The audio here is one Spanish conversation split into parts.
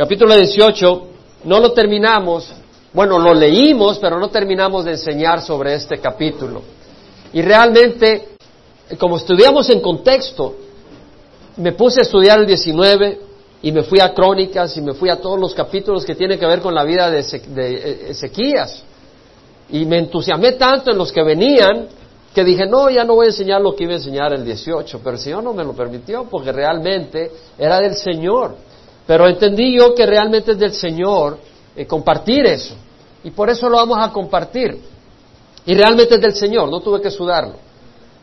capítulo 18, no lo terminamos, bueno, lo leímos, pero no terminamos de enseñar sobre este capítulo. Y realmente, como estudiamos en contexto, me puse a estudiar el 19 y me fui a Crónicas y me fui a todos los capítulos que tienen que ver con la vida de Ezequías. Y me entusiasmé tanto en los que venían que dije, no, ya no voy a enseñar lo que iba a enseñar el 18, pero el Señor no me lo permitió porque realmente era del Señor. Pero entendí yo que realmente es del Señor eh, compartir eso. Y por eso lo vamos a compartir. Y realmente es del Señor, no tuve que sudarlo.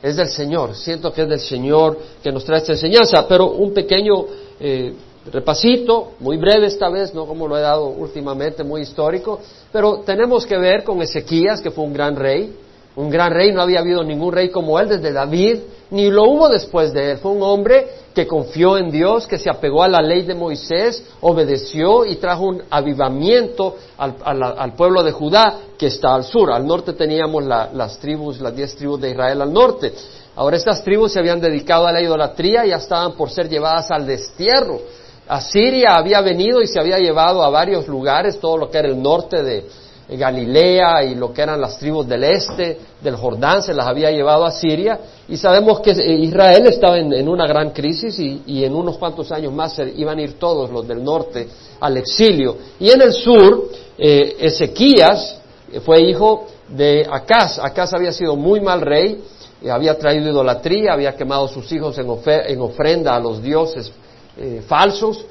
Es del Señor, siento que es del Señor que nos trae esta enseñanza, pero un pequeño eh, repasito, muy breve esta vez, no como lo he dado últimamente, muy histórico, pero tenemos que ver con Ezequías, que fue un gran rey, un gran rey, no había habido ningún rey como él desde David, ni lo hubo después de él. Fue un hombre que confió en Dios, que se apegó a la ley de Moisés, obedeció y trajo un avivamiento al, pueblo de Judá que está al sur. Al norte teníamos las tribus, las diez tribus de Israel al norte. Ahora estas tribus se habían dedicado a la idolatría y ya estaban por ser llevadas al destierro. Asiria había venido y se había llevado a varios lugares, todo lo que era el norte de, Galilea y lo que eran las tribus del este, del Jordán, se las había llevado a Siria. Y sabemos que Israel estaba en, una gran crisis y, en unos cuantos años más iban a ir todos los del norte al exilio. Y en el sur, eh, Ezequías fue hijo de Acaz. Acaz había sido muy mal rey, eh, había traído idolatría, había quemado sus hijos en, en ofrenda a los dioses eh, falsos,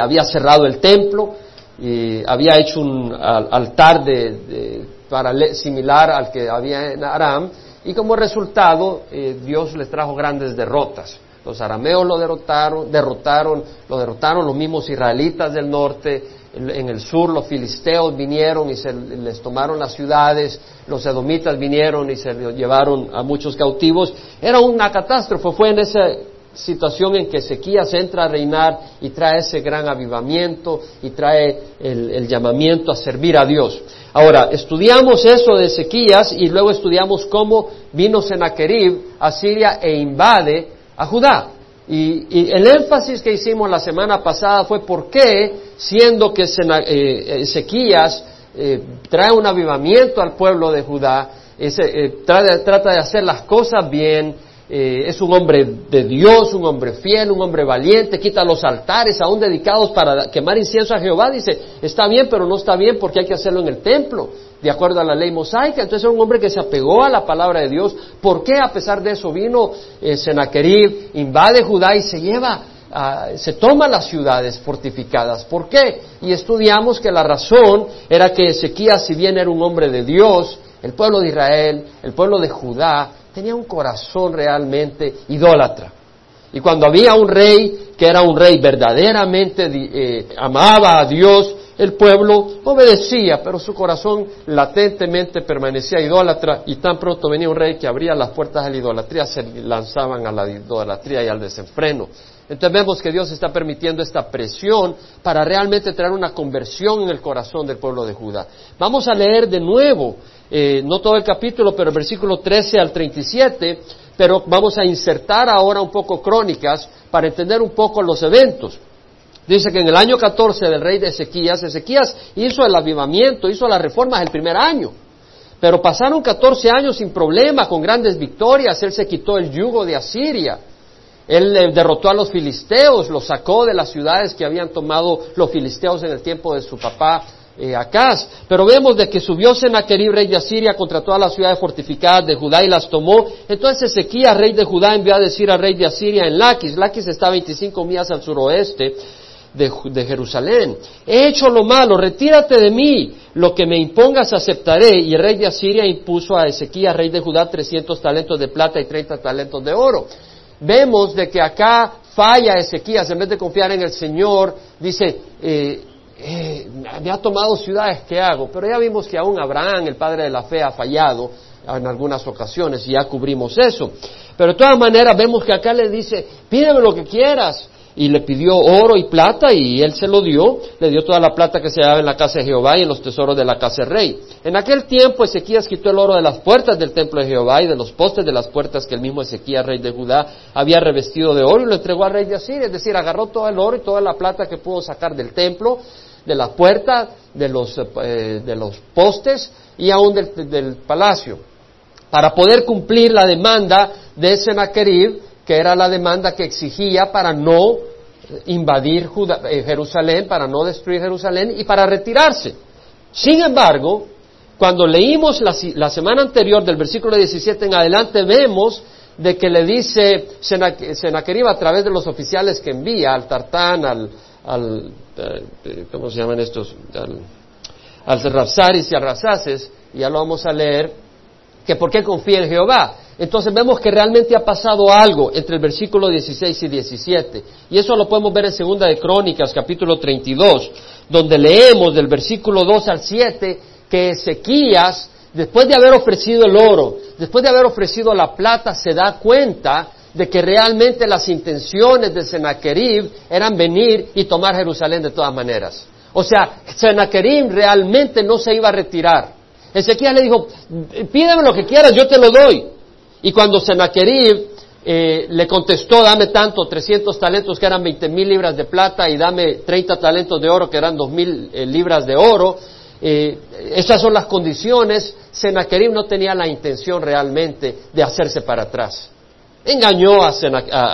había cerrado el templo había hecho un altar de, similar al que había en Aram, y como resultado eh, Dios les trajo grandes derrotas. Los arameos lo derrotaron, derrotaron, lo derrotaron los mismos israelitas del norte, en el sur los filisteos vinieron y se les tomaron las ciudades, los edomitas vinieron y se llevaron a muchos cautivos. Era una catástrofe, fue en ese situación en que Ezequías entra a reinar y trae ese gran avivamiento y trae el, llamamiento a servir a Dios. Ahora, estudiamos eso de Ezequías y luego estudiamos cómo vino Sennacherib a Siria e invade a Judá. Y, el énfasis que hicimos la semana pasada fue por qué, siendo que eh, Ezequías eh, trae un avivamiento al pueblo de Judá, eh, trata de hacer las cosas bien, eh, es un hombre de Dios, un hombre fiel, un hombre valiente, quita los altares aún dedicados para quemar incienso a Jehová, dice, está bien, pero no está bien porque hay que hacerlo en el templo, de acuerdo a la ley mosaica. Entonces era un hombre que se apegó a la palabra de Dios. ¿Por qué a pesar de eso vino eh, Sennacherib, invade Judá y se lleva se toma las ciudades fortificadas. ¿Por qué? Y estudiamos que la razón era que Ezequías, si bien era un hombre de Dios, el pueblo de Israel, el pueblo de Judá, tenía un corazón realmente idólatra. Y cuando había un rey que era un rey verdaderamente eh, amaba a Dios, el pueblo obedecía, pero su corazón latentemente permanecía idólatra y tan pronto venía un rey que abría las puertas a la idolatría, se lanzaban a la idolatría y al desenfreno. Entonces vemos que Dios está permitiendo esta presión para realmente traer una conversión en el corazón del pueblo de Judá. Vamos a leer de nuevo eh, no todo el capítulo, pero el versículo 13 al 37, pero vamos a insertar ahora un poco crónicas para entender un poco los eventos. Dice que en el año 14 del rey de Ezequías, Ezequías hizo el avivamiento, hizo las reformas el primer año, pero pasaron 14 años sin problema, con grandes victorias, él se quitó el yugo de Asiria. Él derrotó a los filisteos, los sacó de las ciudades que habían tomado los filisteos en el tiempo de su papá eh, Pero vemos de que subió Sennacherib, rey de Asiria, contra todas las ciudades fortificadas de Judá y las tomó. Entonces Ezequías, rey de Judá, envió a decir al rey de Asiria en Laquis. Laquis está a 25 millas al suroeste de, de, Jerusalén. He hecho lo malo, retírate de mí. Lo que me impongas aceptaré. Y el rey de Asiria impuso a Ezequías, rey de Judá, 300 talentos de plata y 30 talentos de oro. Vemos de que acá falla Ezequías, en vez de confiar en el Señor, dice, eh, eh, me ha tomado ciudades, ¿qué hago? Pero ya vimos que aún Abraham, el padre de la fe, ha fallado en algunas ocasiones y ya cubrimos eso. Pero de todas maneras vemos que acá le dice, pídeme lo que quieras, y le pidió oro y plata y él se lo dio, le dio toda la plata que se hallaba en la casa de Jehová y en los tesoros de la casa del rey. En aquel tiempo Ezequías quitó el oro de las puertas del templo de Jehová y de los postes de las puertas que el mismo Ezequías, rey de Judá, había revestido de oro y lo entregó al rey de Asiria, es decir, agarró todo el oro y toda la plata que pudo sacar del templo, de la puerta, de los, eh, de los postes y aún del, del palacio, para poder cumplir la demanda de Sennacherib que era la demanda que exigía para no invadir eh, Jerusalén, para no destruir Jerusalén y para retirarse. Sin embargo, cuando leímos la, semana anterior del versículo 17 en adelante, vemos de que le dice Senaquerib a través de los oficiales que envía al Tartán, al, al eh, ¿cómo se llaman estos? Al, al y al Razaces, y ya lo vamos a leer, que por qué confía en Jehová. Entonces vemos que realmente ha pasado algo entre el versículo 16 y 17. Y eso lo podemos ver en Segunda de Crónicas, capítulo 32, donde leemos del versículo 2 al 7 que Ezequías, después de haber ofrecido el oro, después de haber ofrecido la plata, se da cuenta de que realmente las intenciones de Sennacherib eran venir y tomar Jerusalén de todas maneras. O sea, Sennacherib realmente no se iba a retirar. Ezequías le dijo, pídeme lo que quieras, yo te lo doy. Y cuando Sennacherib eh, le contestó, dame tanto, 300 talentos que eran 20 mil libras de plata y dame 30 talentos de oro que eran 2 mil eh, libras de oro, eh, esas son las condiciones, Sennacherib no tenía la intención realmente de hacerse para atrás. Engañó a,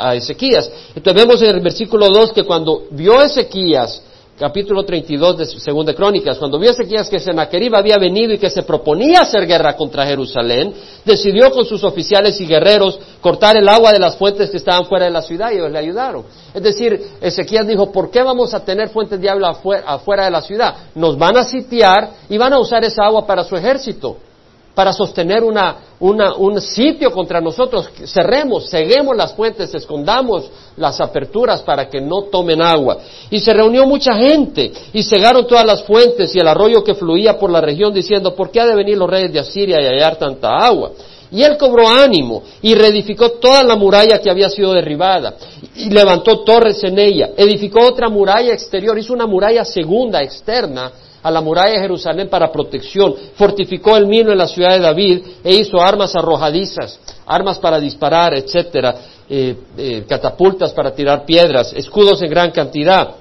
a Ezequías. Entonces vemos en el versículo 2 que cuando vio Ezequías capítulo 32 de Segunda Crónicas, cuando vio Ezequías que Sennacherib había venido y que se proponía hacer guerra contra Jerusalén, decidió con sus oficiales y guerreros cortar el agua de las fuentes que estaban fuera de la ciudad y ellos le ayudaron. Es decir, Ezequías dijo, ¿por qué vamos a tener fuentes de agua afuera de la ciudad? Nos van a sitiar y van a usar esa agua para su ejército para sostener un sitio contra nosotros. Cerremos, ceguemos las fuentes, escondamos las aperturas para que no tomen agua. Y se reunió mucha gente y cegaron todas las fuentes y el arroyo que fluía por la región diciendo, ¿por qué ha de venir los reyes de Asiria y hallar tanta agua? Y él cobró ánimo y reedificó toda la muralla que había sido derribada y levantó torres en ella. Edificó otra muralla exterior, hizo una muralla segunda externa a la muralla de Jerusalén para protección, fortificó el mino en la ciudad de David e hizo armas arrojadizas, armas para disparar, etcétera, eh, eh, catapultas para tirar piedras, escudos en gran cantidad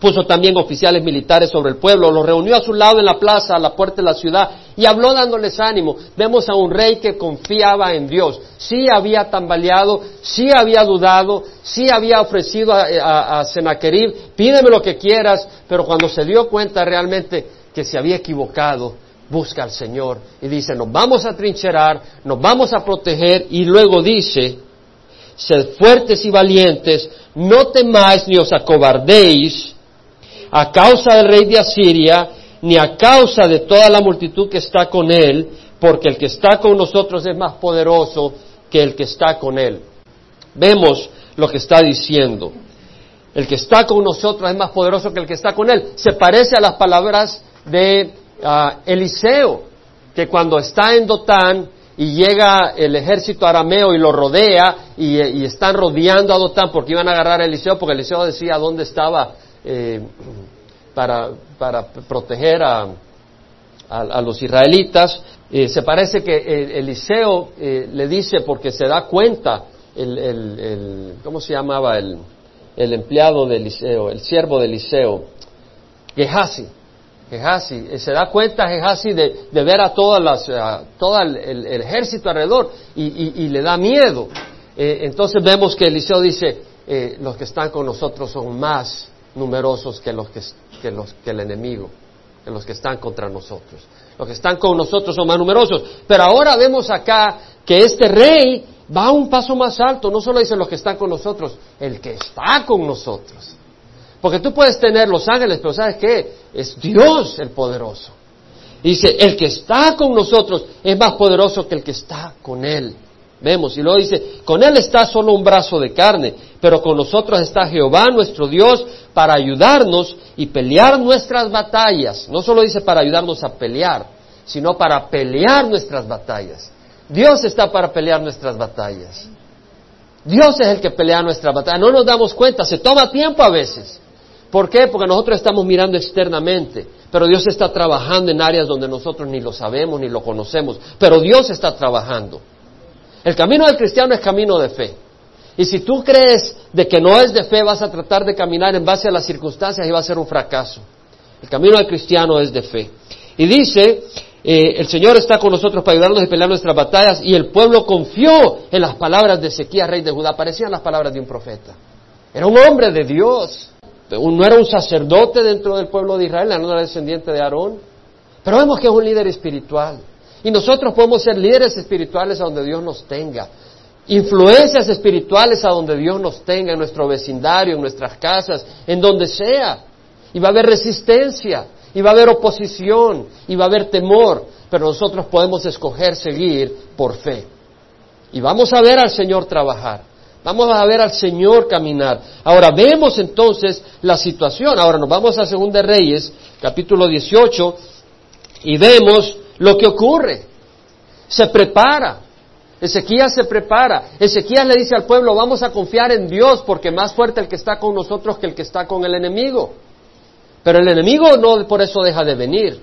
puso también oficiales militares sobre el pueblo, los reunió a su lado en la plaza, a la puerta de la ciudad, y habló dándoles ánimo. Vemos a un rey que confiaba en Dios. Sí había tambaleado, sí había dudado, sí había ofrecido a, a, pídeme lo que quieras, pero cuando se dio cuenta realmente que se había equivocado, busca al Señor y dice, nos vamos a trincherar, nos vamos a proteger, y luego dice, sed fuertes y valientes, no temáis ni os acobardéis, a causa del rey de Asiria, ni a causa de toda la multitud que está con él, porque el que está con nosotros es más poderoso que el que está con él. Vemos lo que está diciendo. El que está con nosotros es más poderoso que el que está con él. Se parece a las palabras de ah, Eliseo, que cuando está en Dotán y llega el ejército arameo y lo rodea y, y están rodeando a Dotán porque iban a agarrar a Eliseo, porque Eliseo decía dónde estaba eh, para, para, proteger a, a, los israelitas. Eh, se parece que Eliseo eh, le dice, porque se da cuenta, el, el, ¿cómo se llamaba el, el, empleado de Eliseo, el siervo de Eliseo? Gehazi. Gehazi, se da cuenta Gehazi de, de ver a todas las, todo el, ejército alrededor y, y, y le da miedo. entonces vemos que Eliseo dice, los que están con nosotros son más numerosos que los que, los, que el enemigo, que los que están contra nosotros. Los que están con nosotros son más numerosos. Pero ahora vemos acá que este rey va un paso más alto. No solo dice los que están con nosotros, el que está con nosotros. Porque tú puedes tener los ángeles, pero ¿sabes qué? Es Dios el poderoso. Dice, el que está con nosotros es más poderoso que el que está con él. Vemos, y luego dice, con él está solo un brazo de carne, pero con nosotros está Jehová nuestro Dios para ayudarnos y pelear nuestras batallas. No solo dice para ayudarnos a pelear, sino para pelear nuestras batallas. Dios está para pelear nuestras batallas. Dios es el que pelea nuestra batalla. No nos damos cuenta, se toma tiempo a veces. ¿Por qué? Porque nosotros estamos mirando externamente, pero Dios está trabajando en áreas donde nosotros ni lo sabemos ni lo conocemos, pero Dios está trabajando. El camino del cristiano es camino de fe. Y si tú crees de que no es de fe, vas a tratar de caminar en base a las circunstancias y va a ser un fracaso. El camino del cristiano es de fe. Y dice, eh, el Señor está con nosotros para ayudarnos a pelear nuestras batallas y el pueblo confió en las palabras de Ezequías, rey de Judá. Parecían las palabras de un profeta. Era un hombre de Dios. No era un sacerdote dentro del pueblo de Israel, no era descendiente de Aarón. Pero vemos que es un líder espiritual. Y nosotros podemos ser líderes espirituales a donde Dios nos tenga. Influencias espirituales a donde Dios nos tenga, en nuestro vecindario, en nuestras casas, en donde sea. Y va a haber resistencia, y va a haber oposición, y va a haber temor, pero nosotros podemos escoger seguir por fe. Y vamos a ver al Señor trabajar. Vamos a ver al Señor caminar. Ahora vemos entonces la situación. Ahora nos vamos a Segunda Reyes, capítulo 18, y vemos lo que ocurre. Se prepara. Ezequías se prepara. Ezequías le dice al pueblo, vamos a confiar en Dios porque más fuerte el que está con nosotros que el que está con el enemigo. Pero el enemigo no por eso deja de venir.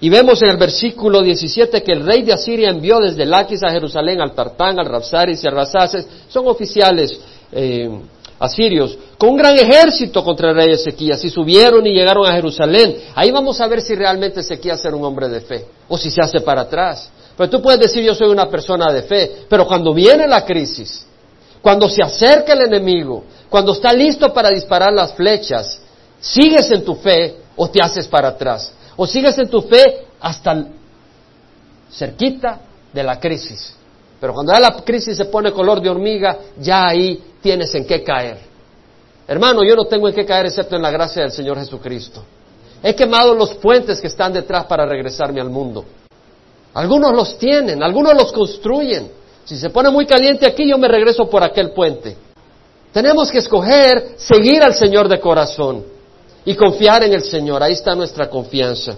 Y vemos en el versículo 17 que el rey de Asiria envió desde Laquis a Jerusalén al Tartán, al Rapsaris y al Rasaces, son oficiales eh, asirios, con un gran ejército contra el rey Ezequías y subieron y llegaron a Jerusalén. Ahí vamos a ver si realmente Ezequías era un hombre de fe o si se hace para atrás. Pero tú puedes decir yo soy una persona de fe, pero cuando viene la crisis, cuando se acerca el enemigo, cuando está listo para disparar las flechas, ¿sigues en tu fe o te haces para atrás? ¿O sigues en tu fe hasta cerquita de la crisis? Pero cuando la crisis se pone color de hormiga, ya ahí tienes en qué caer. Hermano, yo no tengo en qué caer excepto en la gracia del Señor Jesucristo. He quemado los puentes que están detrás para regresarme al mundo. Algunos los tienen, algunos los construyen. Si se pone muy caliente aquí, yo me regreso por aquel puente. Tenemos que escoger seguir al Señor de corazón y confiar en el Señor. Ahí está nuestra confianza.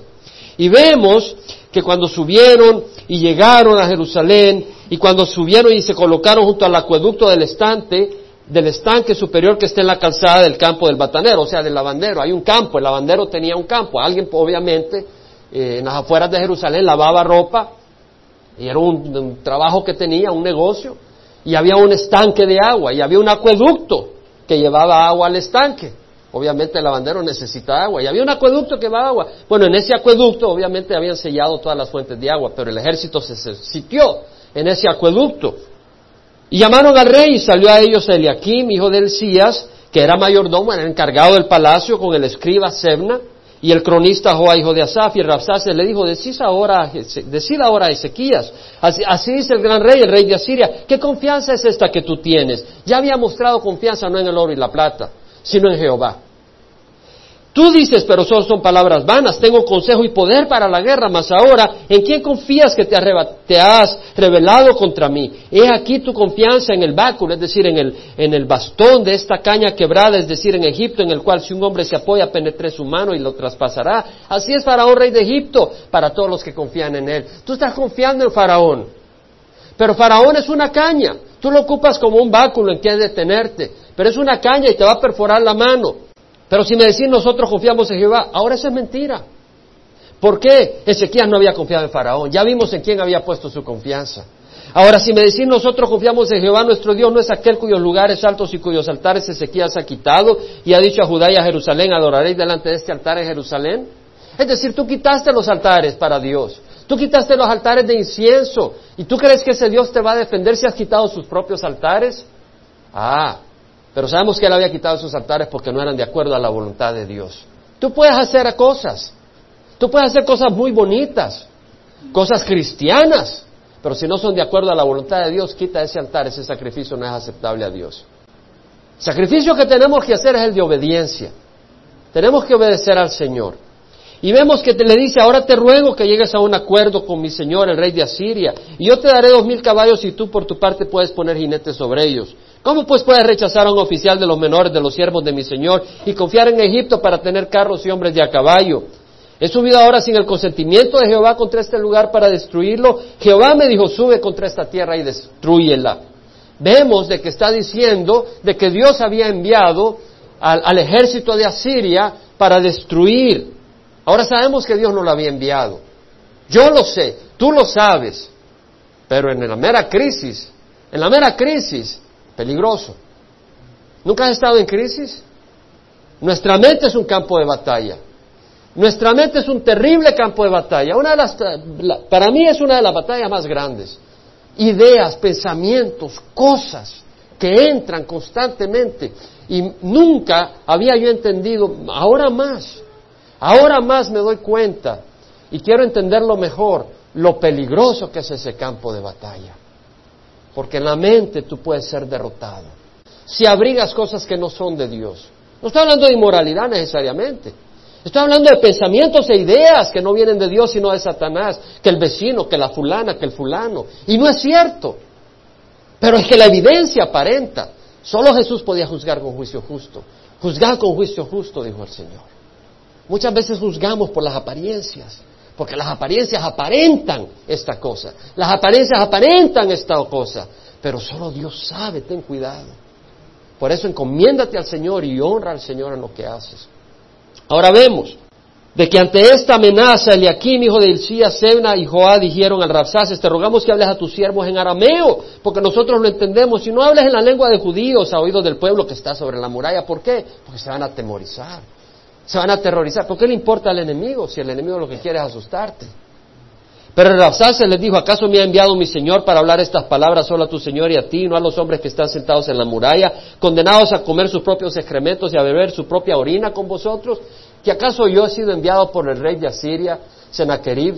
Y vemos que cuando subieron y llegaron a Jerusalén y cuando subieron y se colocaron junto al acueducto del estante, del estanque superior que está en la calzada del campo del batanero, o sea, del lavandero. Hay un campo, el lavandero tenía un campo. Alguien, obviamente, eh, en las afueras de Jerusalén lavaba ropa y era un trabajo que tenía, un negocio. Y había un estanque de agua y había un acueducto que llevaba agua al estanque. Obviamente el lavandero necesita agua y había un acueducto que va agua. Bueno, en ese acueducto obviamente habían sellado todas las fuentes de agua, pero el ejército se sitió en ese acueducto. Y llamaron al rey y salió a ellos Eliakim, hijo de Elías, que era mayordomo, era encargado del palacio con el escriba Sebna y el cronista Joa, hijo de Asaf, y le dijo, decid ahora, decid ahora a Ezequías, así, así, dice el gran rey, el rey de Asiria, ¿qué confianza es esta que tú tienes? Ya había mostrado confianza no en el oro y la plata, sino en Jehová. Tú dices, pero solo son palabras vanas, tengo consejo y poder para la guerra, mas ahora, ¿en quién confías que te, has revelado contra mí? He aquí tu confianza en el báculo, es decir, en el, en el bastón de esta caña quebrada, es decir, en Egipto, en el cual si un hombre se apoya, penetre su mano y lo traspasará. Así es Faraón, rey de Egipto, para todos los que confían en él. Tú estás confiando en Faraón, pero Faraón es una caña. Tú lo ocupas como un báculo en que detenerte, pero es una caña y te va a perforar la mano. Pero si me decís nosotros confiamos en Jehová, ahora eso es mentira. ¿Por qué Ezequías no había confiado en Faraón? Ya vimos en quién había puesto su confianza. Ahora, si me decís nosotros confiamos en Jehová, nuestro Dios no es aquel cuyos lugares altos y cuyos altares Ezequías ha quitado y ha dicho a Judá y a Jerusalén, adoraréis delante de este altar en Jerusalén. Es decir, tú quitaste los altares para Dios. Tú quitaste los altares de incienso. ¿Y tú crees que ese Dios te va a defender si has quitado sus propios altares? Ah, pero sabemos que él había quitado sus altares porque no eran de acuerdo a la voluntad de Dios. Tú puedes hacer cosas. Tú puedes hacer cosas muy bonitas, cosas cristianas, pero si no son de acuerdo a la voluntad de Dios, quita ese altar, ese sacrificio no es aceptable a Dios. El sacrificio que tenemos que hacer es el de obediencia. Tenemos que obedecer al Señor. Y vemos que te le dice, ahora te ruego que llegues a un acuerdo con mi Señor, el rey de Asiria, y yo te daré dos mil caballos y tú por tu parte puedes poner jinetes sobre ellos. ¿Cómo pues puedes rechazar a un oficial de los menores de los siervos de mi Señor y confiar en Egipto para tener carros y hombres de a caballo? He subido ahora sin el consentimiento de Jehová contra este lugar para destruirlo. Jehová me dijo, sube contra esta tierra y destruyela. vemos de que está diciendo de que Dios había enviado al, al ejército de Asiria para destruir. Ahora sabemos que Dios no lo había enviado. Yo lo sé, tú lo sabes, pero en la mera crisis, en la mera crisis, peligroso. ¿Nunca has estado en crisis? Nuestra mente es un campo de batalla. Nuestra mente es un terrible campo de batalla. Una de las, para mí es una de las batallas más grandes. Ideas, pensamientos, cosas que entran constantemente. Y nunca había yo entendido, ahora más, ahora más me doy cuenta y quiero entenderlo mejor, lo peligroso que es ese campo de batalla. Porque en la mente tú puedes ser derrotado. Si abrigas cosas que no son de Dios. No estoy hablando de inmoralidad necesariamente. Estoy hablando de pensamientos e ideas que no vienen de Dios sino de Satanás, que el vecino, que la fulana, que el fulano. Y no es cierto. Pero es que la evidencia aparenta. Solo Jesús podía juzgar con juicio justo. Juzgar con juicio justo, dijo el Señor. Muchas veces juzgamos por las apariencias, porque las apariencias aparentan esta cosa. Las apariencias aparentan esta cosa. Pero solo Dios sabe, ten cuidado. Por eso encomiéndate al Señor y honra al Señor en lo que haces. Ahora vemos de que ante esta amenaza Eliakim, hijo de Ilcías, Sebna y Joá dijeron al Rabsaces, te rogamos que hables a tus siervos en arameo, porque nosotros lo entendemos, si no hables en la lengua de judíos a oídos del pueblo que está sobre la muralla, ¿por qué? Porque se van a atemorizar, se van a aterrorizar, ¿por qué le importa al enemigo si el enemigo lo que quiere es asustarte? Pero Rabsaces les dijo, ¿acaso me ha enviado mi Señor para hablar estas palabras solo a tu Señor y a ti, no a los hombres que están sentados en la muralla, condenados a comer sus propios excrementos y a beber su propia orina con vosotros? ¿Que acaso yo he sido enviado por el rey de Asiria, Sennacherib,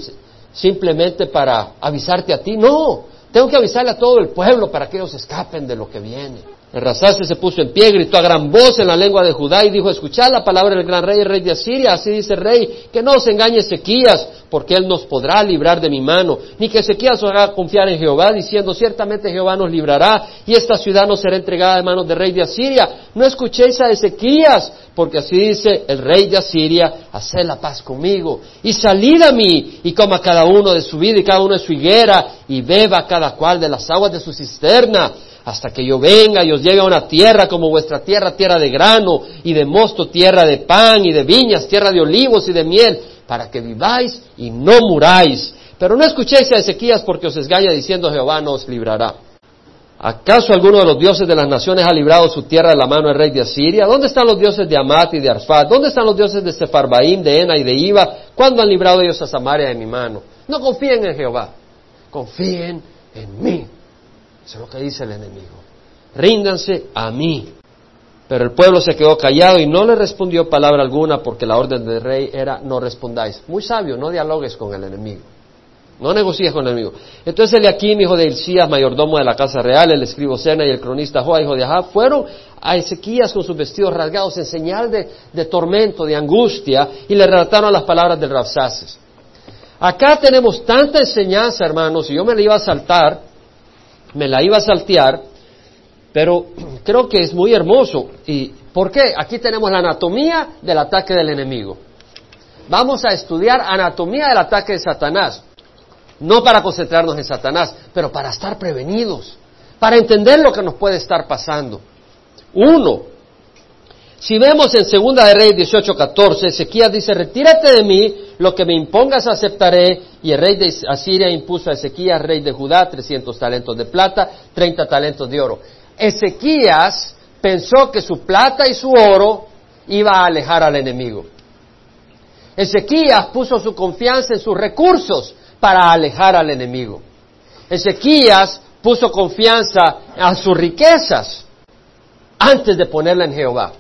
simplemente para avisarte a ti? No, tengo que avisarle a todo el pueblo para que ellos escapen de lo que viene. El Rasase se puso en pie, gritó a gran voz en la lengua de Judá y dijo, escuchad la palabra del gran rey, rey de Asiria, así dice el rey, que no os engañe Ezequías, porque él nos podrá librar de mi mano, ni que Ezequías os haga confiar en Jehová, diciendo, ciertamente Jehová nos librará, y esta ciudad no será entregada de manos del rey de Asiria. No escuchéis a Ezequías, porque así dice el rey de Asiria, haced la paz conmigo, y salid a mí, y coma cada uno de su vida y cada uno de su higuera, y beba cada cual de las aguas de su cisterna, hasta que yo venga y os lleve a una tierra como vuestra tierra, tierra de grano y de mosto, tierra de pan y de viñas, tierra de olivos y de miel, para que viváis y no muráis. Pero no escuchéis a Ezequías porque os esgaña diciendo Jehová no os librará. ¿Acaso alguno de los dioses de las naciones ha librado su tierra de la mano del rey de Asiria? ¿Dónde están los dioses de Amat y de Arfat? ¿Dónde están los dioses de Sefarbaim, de Ena y de Iba? ¿Cuándo han librado ellos a Samaria de mi mano? No confíen en Jehová, confíen en mí. Eso es lo que dice el enemigo. Ríndanse a mí. Pero el pueblo se quedó callado y no le respondió palabra alguna porque la orden del rey era no respondáis. Muy sabio, no dialogues con el enemigo. No negocies con el enemigo. Entonces Eliakim, hijo de Elías, mayordomo de la casa real, el escribo Sena y el cronista Joa, hijo de Ahab, fueron a Ezequías con sus vestidos rasgados en señal de, tormento, de angustia, y le relataron las palabras del Rabsaces. Acá tenemos tanta enseñanza, hermanos, y yo me la iba a saltar, me la iba a saltear, pero creo que es muy hermoso. ¿Y por qué? Aquí tenemos la anatomía del ataque del enemigo. Vamos a estudiar anatomía del ataque de Satanás. No para concentrarnos en Satanás, pero para estar prevenidos, para entender lo que nos puede estar pasando. Uno, si vemos en Segunda de Reyes 18:14, Ezequías dice, retírate de mí, lo que me impongas aceptaré, y el rey de Asiria impuso a Ezequías, rey de Judá, 300 talentos de plata, 30 talentos de oro. Ezequías pensó que su plata y su oro iba a alejar al enemigo. Ezequías puso su confianza en sus recursos para alejar al enemigo. Ezequías puso confianza a sus riquezas antes de ponerla en Jehová.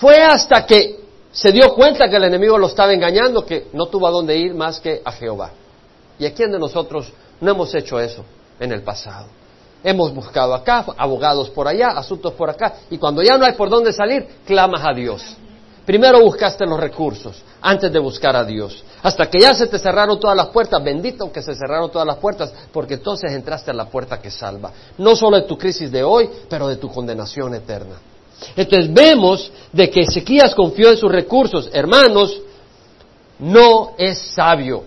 Fue hasta que se dio cuenta que el enemigo lo estaba engañando que no tuvo a dónde ir más que a Jehová. ¿Y a quién de nosotros no hemos hecho eso en el pasado? Hemos buscado acá, abogados por allá, asuntos por acá, y cuando ya no hay por dónde salir, clamas a Dios. Primero buscaste los recursos antes de buscar a Dios. Hasta que ya se te cerraron todas las puertas, bendito que se cerraron todas las puertas, porque entonces entraste a la puerta que salva. No solo de tu crisis de hoy, pero de tu condenación eterna. Entonces vemos de que Ezequías confió en sus recursos. Hermanos, no es sabio.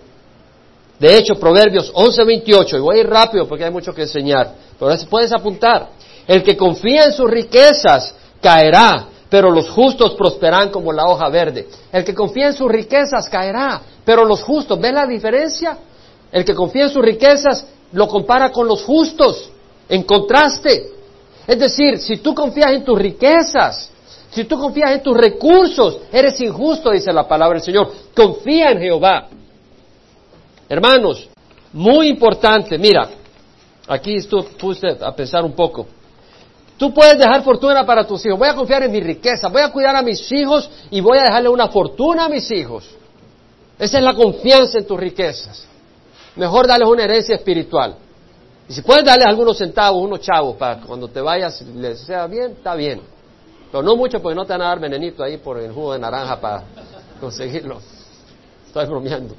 De hecho, Proverbios 11:28, y voy a ir rápido porque hay mucho que enseñar, pero puedes apuntar. El que confía en sus riquezas caerá, pero los justos prosperarán como la hoja verde. El que confía en sus riquezas caerá, pero los justos, ¿ves la diferencia? El que confía en sus riquezas lo compara con los justos, en contraste. Es decir, si tú confías en tus riquezas, si tú confías en tus recursos, eres injusto, dice la palabra del Señor. Confía en Jehová. Hermanos, muy importante, mira, aquí esto puse a pensar un poco. Tú puedes dejar fortuna para tus hijos. Voy a confiar en mi riqueza, voy a cuidar a mis hijos y voy a dejarle una fortuna a mis hijos. Esa es la confianza en tus riquezas. Mejor darles una herencia espiritual. Y si puedes darles algunos centavos, unos chavos, para cuando te vayas les sea bien, está bien. Pero no mucho porque no te van a dar venenito ahí por el jugo de naranja para conseguirlo. Estoy bromeando.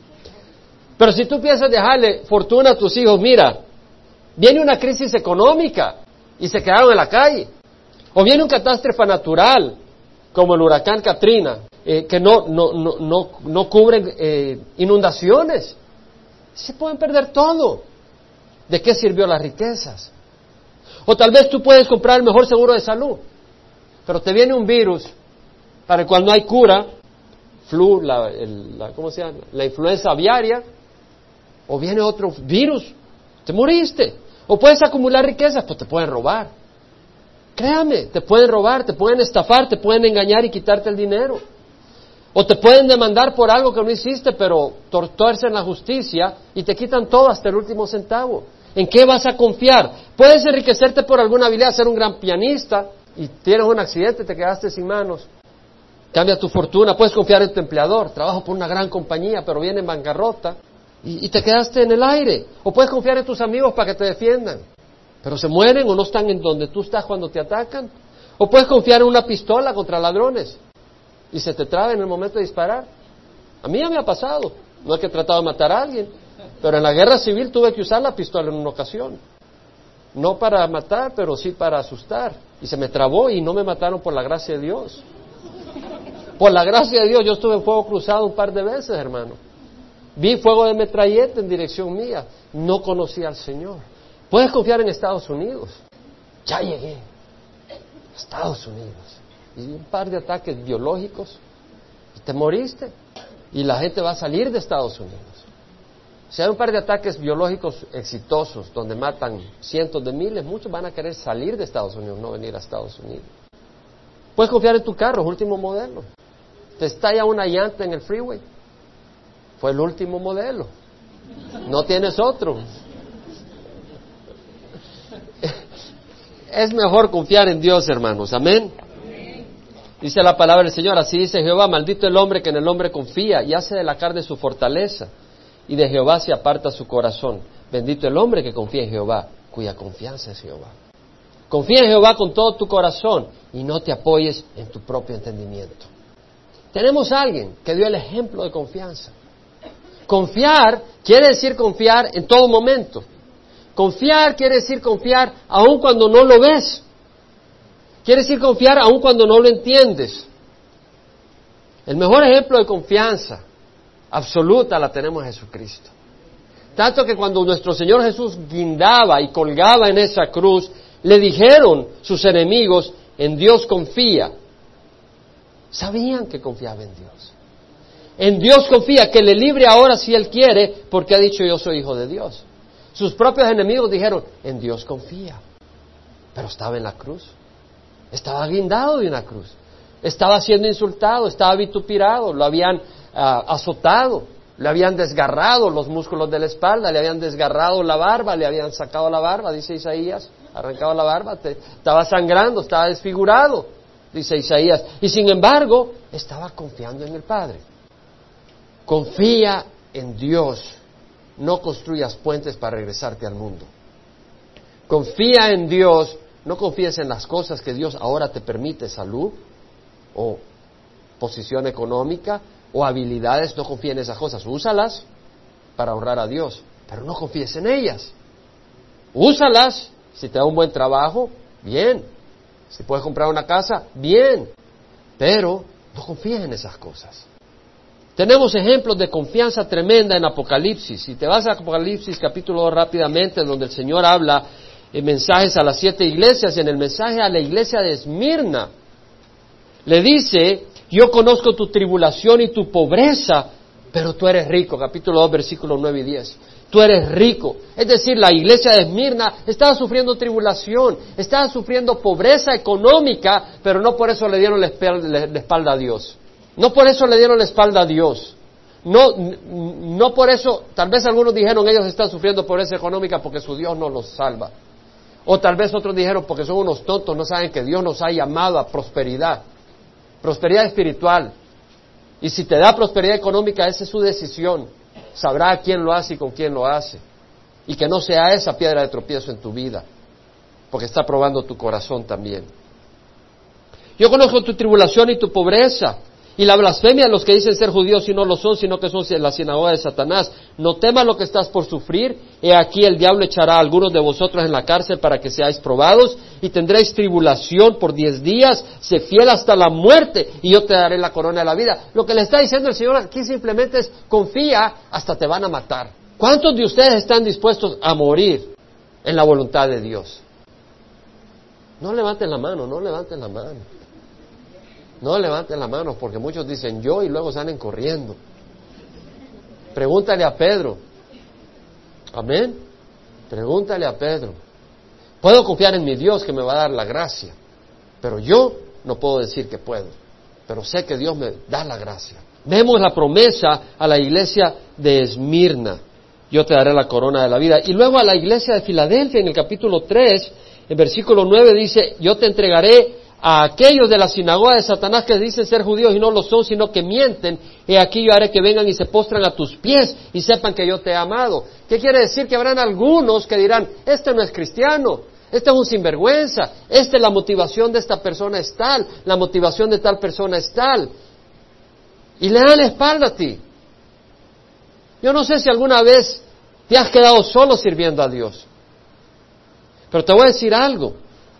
Pero si tú piensas dejarle fortuna a tus hijos, mira, viene una crisis económica y se quedaron en la calle. O viene un catástrofe natural, como el huracán Katrina, eh, que no, no, no, no, no cubren eh, inundaciones. Se pueden perder todo. ¿De qué sirvió las riquezas? O tal vez tú puedes comprar el mejor seguro de salud, pero te viene un virus para el cual no hay cura, flu, la, ¿cómo se llama? la influenza aviaria, o viene otro virus, te moriste. O puedes acumular riquezas, pues te pueden robar. Créame, te pueden robar, te pueden estafar, te pueden engañar y quitarte el dinero. O te pueden demandar por algo que no hiciste, pero tortuarse en la justicia y te quitan todo hasta el último centavo. ¿En qué vas a confiar? Puedes enriquecerte por alguna habilidad, ser un gran pianista y tienes un accidente, te quedaste sin manos. Cambia tu fortuna, puedes confiar en tu empleador, trabajo por una gran compañía, pero viene en bancarrota y, te quedaste en el aire. O puedes confiar en tus amigos para que te defiendan, pero se mueren o no están en donde tú estás cuando te atacan. O puedes confiar en una pistola contra ladrones y se te traba en el momento de disparar. A mí ya me ha pasado. No es que he tratado de matar a alguien, pero en la guerra civil tuve que usar la pistola en una ocasión. No para matar, pero sí para asustar. Y se me trabó y no me mataron por la gracia de Dios. Por la gracia de Dios, yo estuve en fuego cruzado un par de veces, hermano. Vi fuego de metralleta en dirección mía. No conocía al Señor. Puedes confiar en Estados Unidos. Ya llegué. Estados Unidos. Y un par de ataques biológicos. Y te moriste. Y la gente va a salir de Estados Unidos. Si hay un par de ataques biológicos exitosos donde matan cientos de miles, muchos van a querer salir de Estados Unidos, no venir a Estados Unidos. Puedes confiar en tu carro, último modelo. Te estalla una llanta en el freeway fue el último modelo. No tienes otro. Es mejor confiar en Dios, hermanos. Amén. Dice la palabra del Señor, así dice Jehová, maldito el hombre que en el hombre confía y hace de la carne su fortaleza, y de Jehová se aparta su corazón. Bendito el hombre que confía en Jehová, cuya confianza es Jehová. Confía en Jehová con todo tu corazón y no te apoyes en tu propio entendimiento. Tenemos a alguien que dio el ejemplo de confianza. Confiar quiere decir confiar en todo momento. Confiar quiere decir confiar aun cuando no lo ves. Quiere decir confiar aun cuando no lo entiendes. El mejor ejemplo de confianza absoluta la tenemos en Jesucristo. Tanto que cuando nuestro Señor Jesús guindaba y colgaba en esa cruz, le dijeron sus enemigos, en Dios confía. Sabían que confiaba en Dios. En Dios confía, que le libre ahora si Él quiere, porque ha dicho yo soy hijo de Dios. Sus propios enemigos dijeron, en Dios confía. Pero estaba en la cruz. Estaba guindado de una cruz. Estaba siendo insultado, estaba vitupirado, lo habían azotado, le habían desgarrado los músculos de la espalda, le habían desgarrado la barba, le habían sacado la barba, dice Isaías, arrancado la barba, estaba sangrando, estaba desfigurado, dice Isaías. Y sin embargo, estaba confiando en el Padre. Confía en Dios, no construyas puentes para regresarte al mundo. Confía en Dios, no confíes en las cosas que Dios ahora te permite, salud o posición económica o habilidades, no confíes en esas cosas, úsalas para honrar a Dios, pero no confíes en ellas. Úsalas, si te da un buen trabajo, bien. Si puedes comprar una casa, bien. Pero no confíes en esas cosas. Tenemos ejemplos de confianza tremenda en Apocalipsis. Si te vas a Apocalipsis capítulo 2 rápidamente, donde el Señor habla mensajes a las siete iglesias, y en el mensaje a la iglesia de Esmirna, le dice, yo conozco tu tribulación y tu pobreza, pero tú eres rico, capítulo 2, versículos 9 y 10. Tú eres rico. Es decir, la iglesia de Esmirna estaba sufriendo tribulación, estaba sufriendo pobreza económica, pero no por eso le dieron la espalda a Dios. No por eso le dieron la espalda a Dios. No, no por eso, tal vez algunos dijeron ellos están sufriendo pobreza económica porque su Dios no los salva. O tal vez otros dijeron porque son unos tontos, no saben que Dios nos ha llamado a prosperidad. Prosperidad espiritual. Y si te da prosperidad económica, esa es su decisión. Sabrá quién lo hace y con quién lo hace. Y que no sea esa piedra de tropiezo en tu vida, porque está probando tu corazón también. Yo conozco tu tribulación y tu pobreza, y la blasfemia de los que dicen ser judíos y no lo son, sino que son la sinagoga de Satanás. No temas lo que estás por sufrir. He aquí el diablo echará a algunos de vosotros en la cárcel para que seáis probados y tendréis tribulación por diez días. Sé fiel hasta la muerte y yo te daré la corona de la vida. Lo que le está diciendo el Señor aquí simplemente es confía hasta te van a matar. ¿Cuántos de ustedes están dispuestos a morir en la voluntad de Dios? No levanten la mano, no levanten la mano. No levanten la mano porque muchos dicen yo y luego salen corriendo. Pregúntale a Pedro. Amén. Pregúntale a Pedro. Puedo confiar en mi Dios que me va a dar la gracia, pero yo no puedo decir que puedo, pero sé que Dios me da la gracia. Vemos la promesa a la iglesia de Esmirna, yo te daré la corona de la vida. Y luego a la iglesia de Filadelfia en el capítulo 3, en versículo 9 dice, yo te entregaré a aquellos de la sinagoga de Satanás que dicen ser judíos y no lo son, sino que mienten, y aquí yo haré que vengan y se postran a tus pies y sepan que yo te he amado. ¿Qué quiere decir? Que habrán algunos que dirán, este no es cristiano, este es un sinvergüenza, esta es la motivación de esta persona es tal, la motivación de tal persona es tal. Y le dan la espalda a ti. Yo no sé si alguna vez te has quedado solo sirviendo a Dios. Pero te voy a decir algo.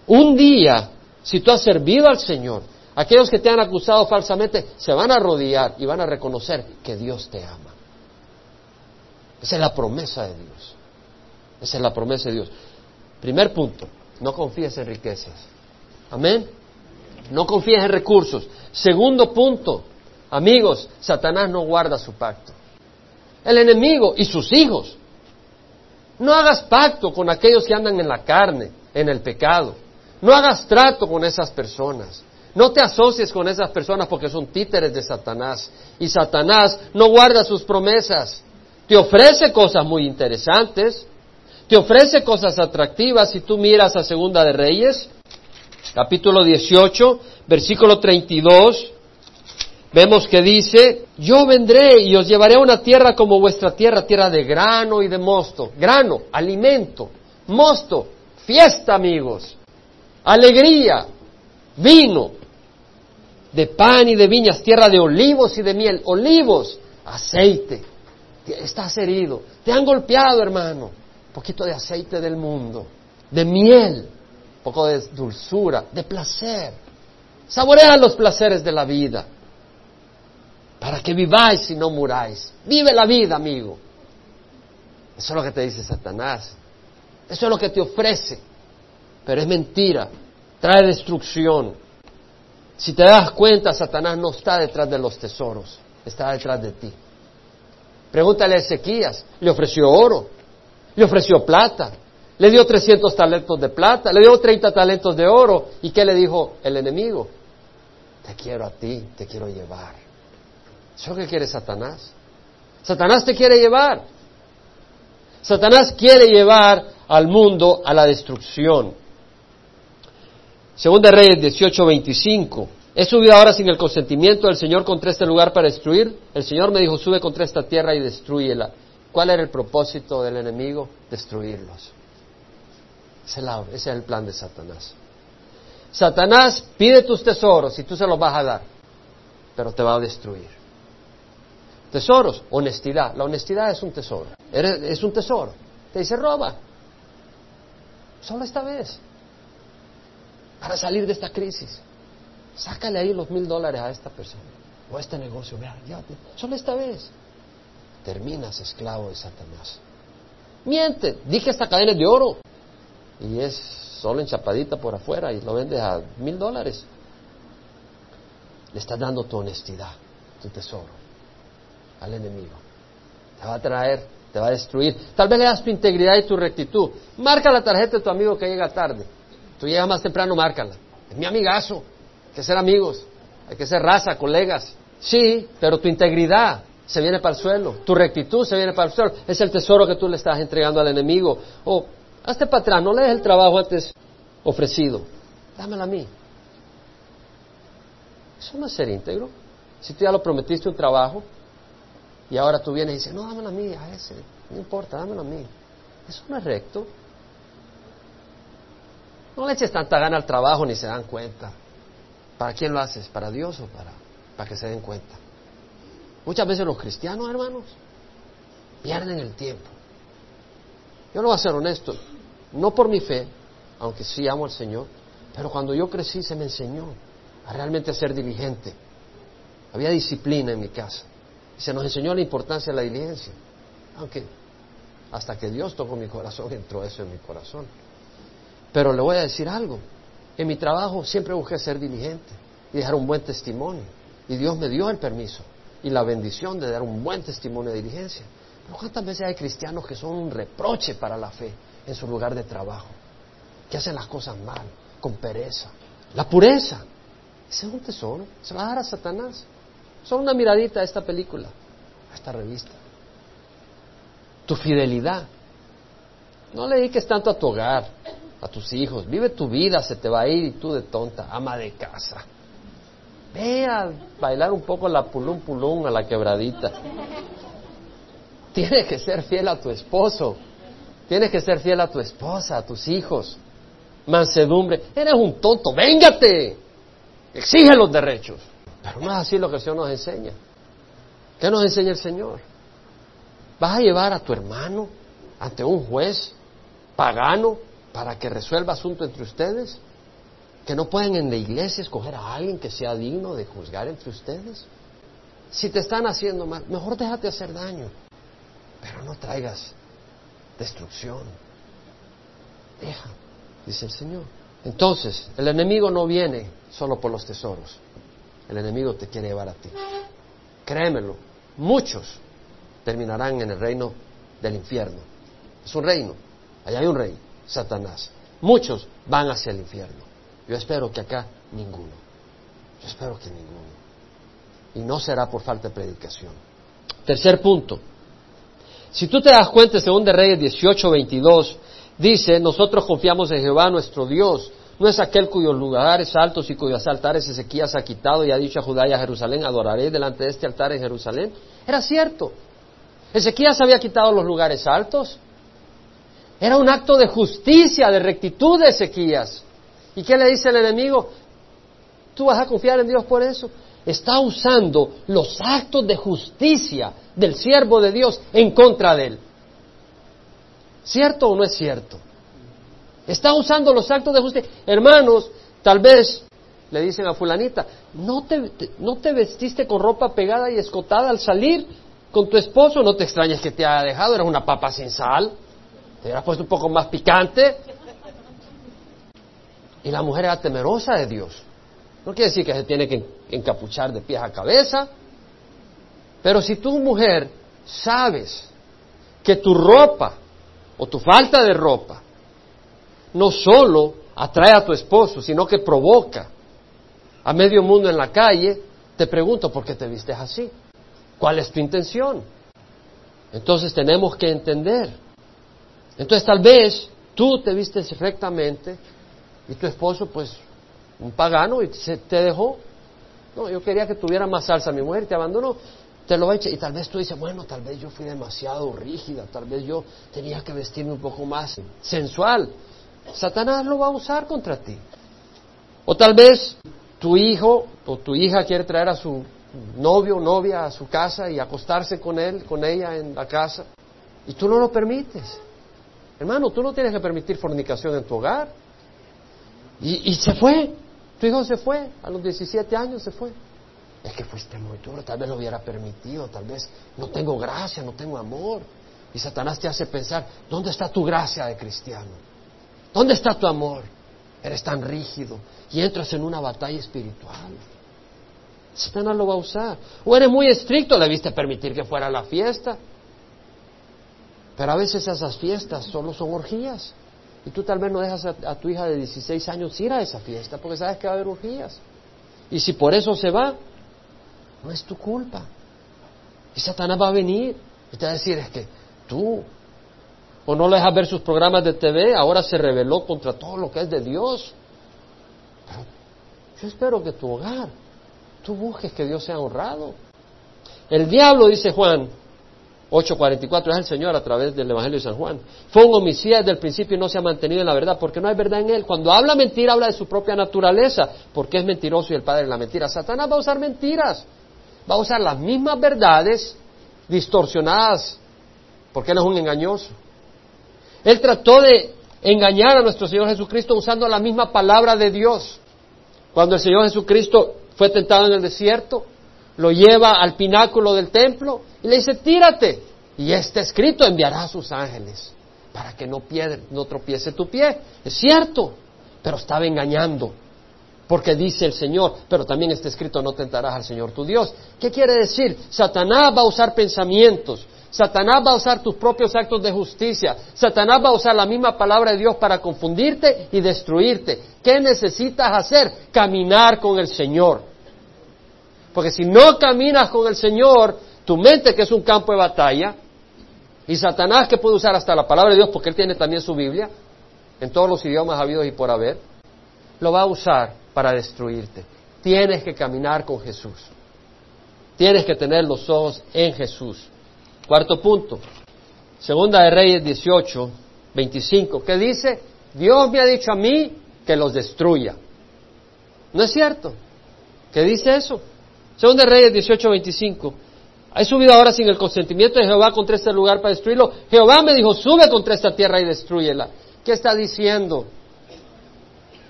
Un día si tú has servido al Señor, aquellos que te han acusado falsamente se van a arrodillar y van a reconocer que Dios te ama. Esa es la promesa de Dios. Esa es la promesa de Dios. Primer punto, no confíes en riquezas. Amén. No confíes en recursos. Segundo punto, amigos, Satanás no guarda su pacto. El enemigo y sus hijos. No hagas pacto con aquellos que andan en la carne, en el pecado. No hagas trato con esas personas. No te asocies con esas personas porque son títeres de Satanás. Y Satanás no guarda sus promesas. Te ofrece cosas muy interesantes. Te ofrece cosas atractivas. Si tú miras a Segunda de Reyes, capítulo 18, versículo 32, vemos que dice, yo vendré y os llevaré a una tierra como vuestra tierra, tierra de grano y de mosto. Grano, alimento, mosto, fiesta amigos alegría, vino, de pan y de viñas, tierra de olivos y de miel, olivos, aceite. Estás herido, te han golpeado, hermano. Un poquito de aceite del mundo, de miel, un poco de dulzura, de placer. Saborea los placeres de la vida para que viváis y no muráis. Vive la vida, amigo. Eso es lo que te dice Satanás. Eso es lo que te ofrece pero es mentira, trae destrucción. Si te das cuenta, Satanás no está detrás de los tesoros, está detrás de ti. Pregúntale a Ezequías, le ofreció oro, le ofreció plata, le dio 300 talentos de plata, le dio 30 talentos de oro. ¿Y qué le dijo el enemigo? Te quiero a ti, te quiero llevar. ¿Eso que quiere Satanás? Satanás te quiere llevar. Satanás quiere llevar al mundo a la destrucción. Según de Reyes 18:25. He subido ahora sin el consentimiento del Señor contra este lugar para destruir. El Señor me dijo, sube contra esta tierra y destruyela. ¿Cuál era el propósito del enemigo? Destruirlos. Ese es el plan de Satanás. Satanás pide tus tesoros y tú se los vas a dar, pero te va a destruir. Tesoros, honestidad. La honestidad es un tesoro. Es un tesoro. Te dice, roba. Solo esta vez para salir de esta crisis. Sácale ahí los mil dólares a esta persona o a este negocio. Vea, ya, solo esta vez. Terminas esclavo de Satanás. Miente, dije esta cadena es de oro. y es solo enchapadita por afuera y lo vendes a mil dólares. Le estás dando tu honestidad, tu tesoro al enemigo. Te va a traer, te va a destruir. Tal vez le das tu integridad y tu rectitud. Marca la tarjeta de tu amigo que llega tarde. Tú llegas más temprano, márcala. Es mi amigazo. Hay que ser amigos. Hay que ser raza, colegas. Sí, pero tu integridad se viene para el suelo. Tu rectitud se viene para el suelo. Es el tesoro que tú le estás entregando al enemigo. O, hazte para atrás, no le des el trabajo antes ofrecido. Dámelo a mí. Eso no es ser íntegro. Si tú ya lo prometiste un trabajo y ahora tú vienes y dices, no, dámelo a mí, a ese. No importa, dámelo a mí. Eso no es recto. No le eches tanta gana al trabajo ni se dan cuenta. ¿Para quién lo haces? ¿Para Dios o para, para que se den cuenta? Muchas veces los cristianos, hermanos, pierden el tiempo. Yo no voy a ser honesto, no por mi fe, aunque sí amo al Señor, pero cuando yo crecí se me enseñó a realmente ser diligente. Había disciplina en mi casa. Y se nos enseñó la importancia de la diligencia. Aunque hasta que Dios tocó mi corazón, entró eso en mi corazón. Pero le voy a decir algo. En mi trabajo siempre busqué ser diligente y dejar un buen testimonio. Y Dios me dio el permiso y la bendición de dar un buen testimonio de diligencia. Pero ¿cuántas veces hay cristianos que son un reproche para la fe en su lugar de trabajo? Que hacen las cosas mal, con pereza. La pureza. Ese es un tesoro. Se va a dar a Satanás. Solo una miradita a esta película, a esta revista. Tu fidelidad. No le dediques tanto a tu hogar, a tus hijos. Vive tu vida, se te va a ir y tú de tonta, ama de casa. Ve a bailar un poco la pulum pulum a la quebradita. Tienes que ser fiel a tu esposo. Tienes que ser fiel a tu esposa, a tus hijos. Mansedumbre. Eres un tonto, véngate. Exige los derechos. Pero no es así lo que el Señor nos enseña. ¿Qué nos enseña el Señor? ¿Vas a llevar a tu hermano ante un juez pagano para que resuelva asunto entre ustedes? ¿Que no pueden en la iglesia escoger a alguien que sea digno de juzgar entre ustedes? Si te están haciendo mal, mejor déjate hacer daño, pero no traigas destrucción. Deja, dice el Señor. Entonces, el enemigo no viene solo por los tesoros. El enemigo te quiere llevar a ti. Créemelo, muchos terminarán en el reino del infierno. Es un reino, allá hay un rey, Satanás. Muchos van hacia el infierno. Yo espero que acá ninguno. Yo espero que ninguno. Y no será por falta de predicación. Tercer punto. Si tú te das cuenta, según de Reyes 18, 22, dice, nosotros confiamos en Jehová nuestro Dios. No es aquel cuyos lugares altos y cuyos altares Ezequías ha quitado y ha dicho a Judá y a Jerusalén, adoraré delante de este altar en Jerusalén. Era cierto. Ezequías había quitado los lugares altos. Era un acto de justicia, de rectitud de Ezequías. ¿Y qué le dice el enemigo? ¿Tú vas a confiar en Dios por eso? Está usando los actos de justicia del siervo de Dios en contra de él. ¿Cierto o no es cierto? Está usando los actos de justicia. Hermanos, tal vez le dicen a fulanita, ¿no te, ¿no te vestiste con ropa pegada y escotada al salir con tu esposo? No te extrañes que te haya dejado, eras una papa sin sal. Te hubieras puesto un poco más picante. Y la mujer era temerosa de Dios. No quiere decir que se tiene que encapuchar de pies a cabeza. Pero si tú, mujer, sabes que tu ropa o tu falta de ropa no solo atrae a tu esposo, sino que provoca a medio mundo en la calle, te pregunto, ¿por qué te vistes así? ¿Cuál es tu intención? Entonces tenemos que entender. Entonces tal vez tú te vistes rectamente y tu esposo, pues, un pagano y se te dejó. No, yo quería que tuviera más salsa. Mi mujer te abandonó, te lo echa. Y tal vez tú dices, bueno, tal vez yo fui demasiado rígida, tal vez yo tenía que vestirme un poco más sensual. Satanás lo va a usar contra ti. O tal vez tu hijo o tu hija quiere traer a su novio o novia a su casa y acostarse con él, con ella en la casa, y tú no lo permites. Hermano, tú no tienes que permitir fornicación en tu hogar. Y, se fue. Tu hijo se fue. A los 17 años se fue. Es que fuiste muy duro. Tal vez lo hubiera permitido. Tal vez no tengo gracia, no tengo amor. Y Satanás te hace pensar, ¿dónde está tu gracia de cristiano? ¿Dónde está tu amor? Eres tan rígido y entras en una batalla espiritual. Satanás lo va a usar. O eres muy estricto, le viste permitir que fuera a la fiesta. Pero a veces esas fiestas solo son orgías. Y tú tal vez no dejas a, tu hija de 16 años ir a esa fiesta porque sabes que va a haber orgías. Y si por eso se va, no es tu culpa. Y Satanás va a venir y te va a decir, es que tú, o no le dejas ver sus programas de TV, ahora se rebeló contra todo lo que es de Dios. Yo espero que tu hogar, tú busques que Dios sea honrado. El diablo, dice Juan, 8.44 es el Señor a través del Evangelio de San Juan. Fue un homicida desde el principio y no se ha mantenido en la verdad, porque no hay verdad en él. Cuando habla mentira, habla de su propia naturaleza, porque es mentiroso y el padre de la mentira. Satanás va a usar mentiras, va a usar las mismas verdades distorsionadas, porque él es un engañoso. Él trató de engañar a nuestro Señor Jesucristo usando la misma palabra de Dios. Cuando el Señor Jesucristo fue tentado en el desierto, lo lleva al pináculo del templo y le dice, tírate. Y está escrito, enviará a sus ángeles para que no, no tropiece tu pie. Es cierto, pero estaba engañando. Porque dice el Señor, pero también está escrito, no tentarás al Señor tu Dios. ¿Qué quiere decir? Satanás va a usar pensamientos, Satanás va a usar tus propios actos de justicia, Satanás va a usar la misma palabra de Dios para confundirte y destruirte. ¿Qué necesitas hacer? Caminar con el Señor. Porque si no caminas con el Señor, tu mente que es un campo de batalla, y Satanás que puede usar hasta la palabra de Dios, porque él tiene también su Biblia, en todos los idiomas habidos y por haber, lo va a usar para destruirte. Tienes que caminar con Jesús. Tienes que tener los ojos en Jesús. Cuarto punto. Segunda de Reyes 18, 25. ¿Qué dice? Dios me ha dicho a mí que los destruya. ¿No es cierto? ¿Qué dice eso? Segunda Reyes 18, 25. He subido ahora sin el consentimiento de Jehová contra este lugar para destruirlo. Jehová me dijo, sube contra esta tierra y destruyela. ¿Qué está diciendo?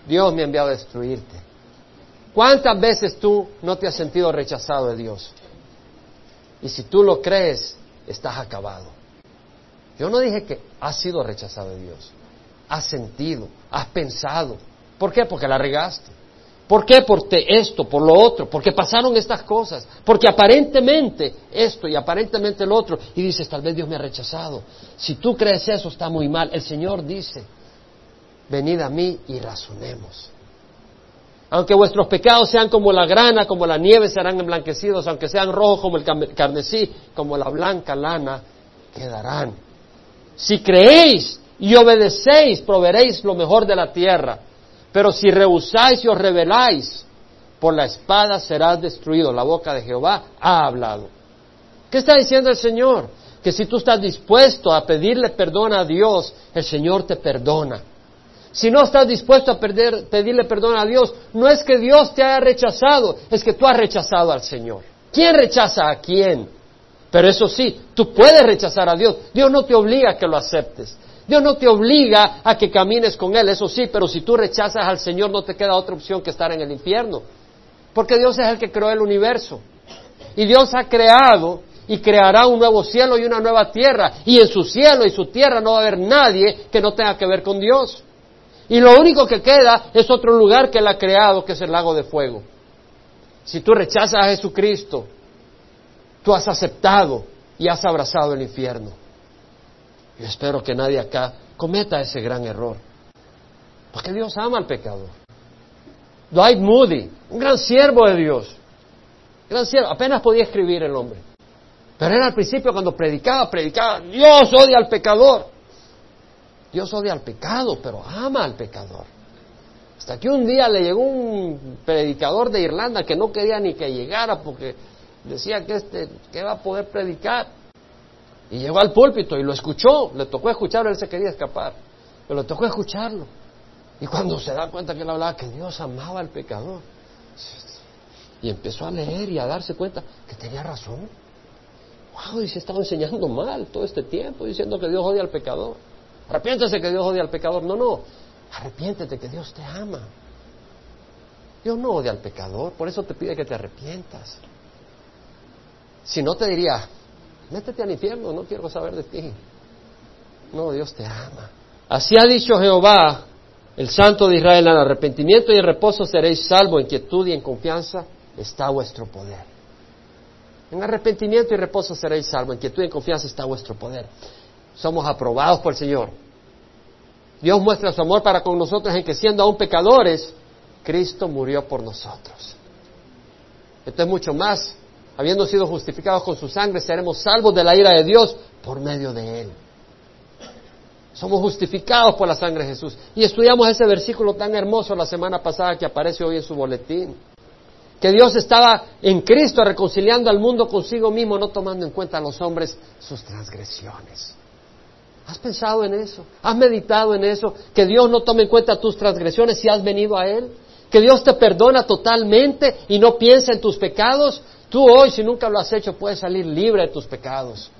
Dios me ha enviado a destruirte. ¿Cuántas veces tú no te has sentido rechazado de Dios? Y si tú lo crees, estás acabado. Yo no dije que has sido rechazado de Dios. Has sentido, has pensado. ¿Por qué? Porque la regaste. ¿Por qué? Por esto, por lo otro, porque pasaron estas cosas, porque aparentemente esto y aparentemente lo otro, y dices, tal vez Dios me ha rechazado. Si tú crees eso, está muy mal. El Señor dice, venid a mí y razonemos. Aunque vuestros pecados sean como la grana, como la nieve, serán emblanquecidos, aunque sean rojos como el carmesí, como la blanca lana, quedarán. Si creéis y obedecéis, proveréis lo mejor de la tierra. Pero si rehusáis y os rebeláis, por la espada serás destruido. La boca de Jehová ha hablado. ¿Qué está diciendo el Señor? Que si tú estás dispuesto a pedirle perdón a Dios, el Señor te perdona. Si no estás dispuesto a pedirle perdón a Dios, no es que Dios te haya rechazado, es que tú has rechazado al Señor. ¿Quién rechaza a quién? Pero eso sí, tú puedes rechazar a Dios. Dios no te obliga a que lo aceptes. Dios no te obliga a que camines con Él, eso sí, pero si tú rechazas al Señor no te queda otra opción que estar en el infierno. Porque Dios es el que creó el universo. Y Dios ha creado y creará un nuevo cielo y una nueva tierra. Y en su cielo y su tierra no va a haber nadie que no tenga que ver con Dios. Y lo único que queda es otro lugar que Él ha creado, que es el lago de fuego. Si tú rechazas a Jesucristo, tú has aceptado y has abrazado el infierno. Yo espero que nadie acá cometa ese gran error. Porque Dios ama al pecador. Dwight Moody, un gran siervo de Dios. Gran siervo, apenas podía escribir el hombre. Pero era al principio cuando predicaba, predicaba, Dios odia al pecador. Dios odia al pecado, pero ama al pecador. Hasta que un día le llegó un predicador de Irlanda que no quería ni que llegara porque decía que este que va a poder predicar. Y llegó al púlpito y lo escuchó, le tocó escucharlo, él se quería escapar, pero le tocó escucharlo. Y cuando se da cuenta que él hablaba que Dios amaba al pecador, y empezó a leer y a darse cuenta que tenía razón. Wow, y se estaba enseñando mal todo este tiempo, diciendo que Dios odia al pecador. Arrepiéntese que Dios odia al pecador. No, no. Arrepiéntete que Dios te ama. Dios no odia al pecador, por eso te pide que te arrepientas. Si no te diría, métete al infierno, no quiero saber de ti. No, Dios te ama. Así ha dicho Jehová, el Santo de Israel, en arrepentimiento y en reposo seréis salvo, en quietud y en confianza está vuestro poder. En arrepentimiento y reposo seréis salvo, en quietud y en confianza está vuestro poder. Somos aprobados por el Señor. Dios muestra su amor para con nosotros en que siendo aún pecadores, Cristo murió por nosotros. Esto es mucho más. Habiendo sido justificados con su sangre, seremos salvos de la ira de Dios por medio de Él. Somos justificados por la sangre de Jesús. Y estudiamos ese versículo tan hermoso la semana pasada que aparece hoy en su boletín. Que Dios estaba en Cristo reconciliando al mundo consigo mismo, no tomando en cuenta a los hombres sus transgresiones. ¿Has pensado en eso? ¿Has meditado en eso? Que Dios no tome en cuenta tus transgresiones si has venido a Él. Que Dios te perdona totalmente y no piensa en tus pecados. Tú hoy, si nunca lo has hecho, puedes salir libre de tus pecados.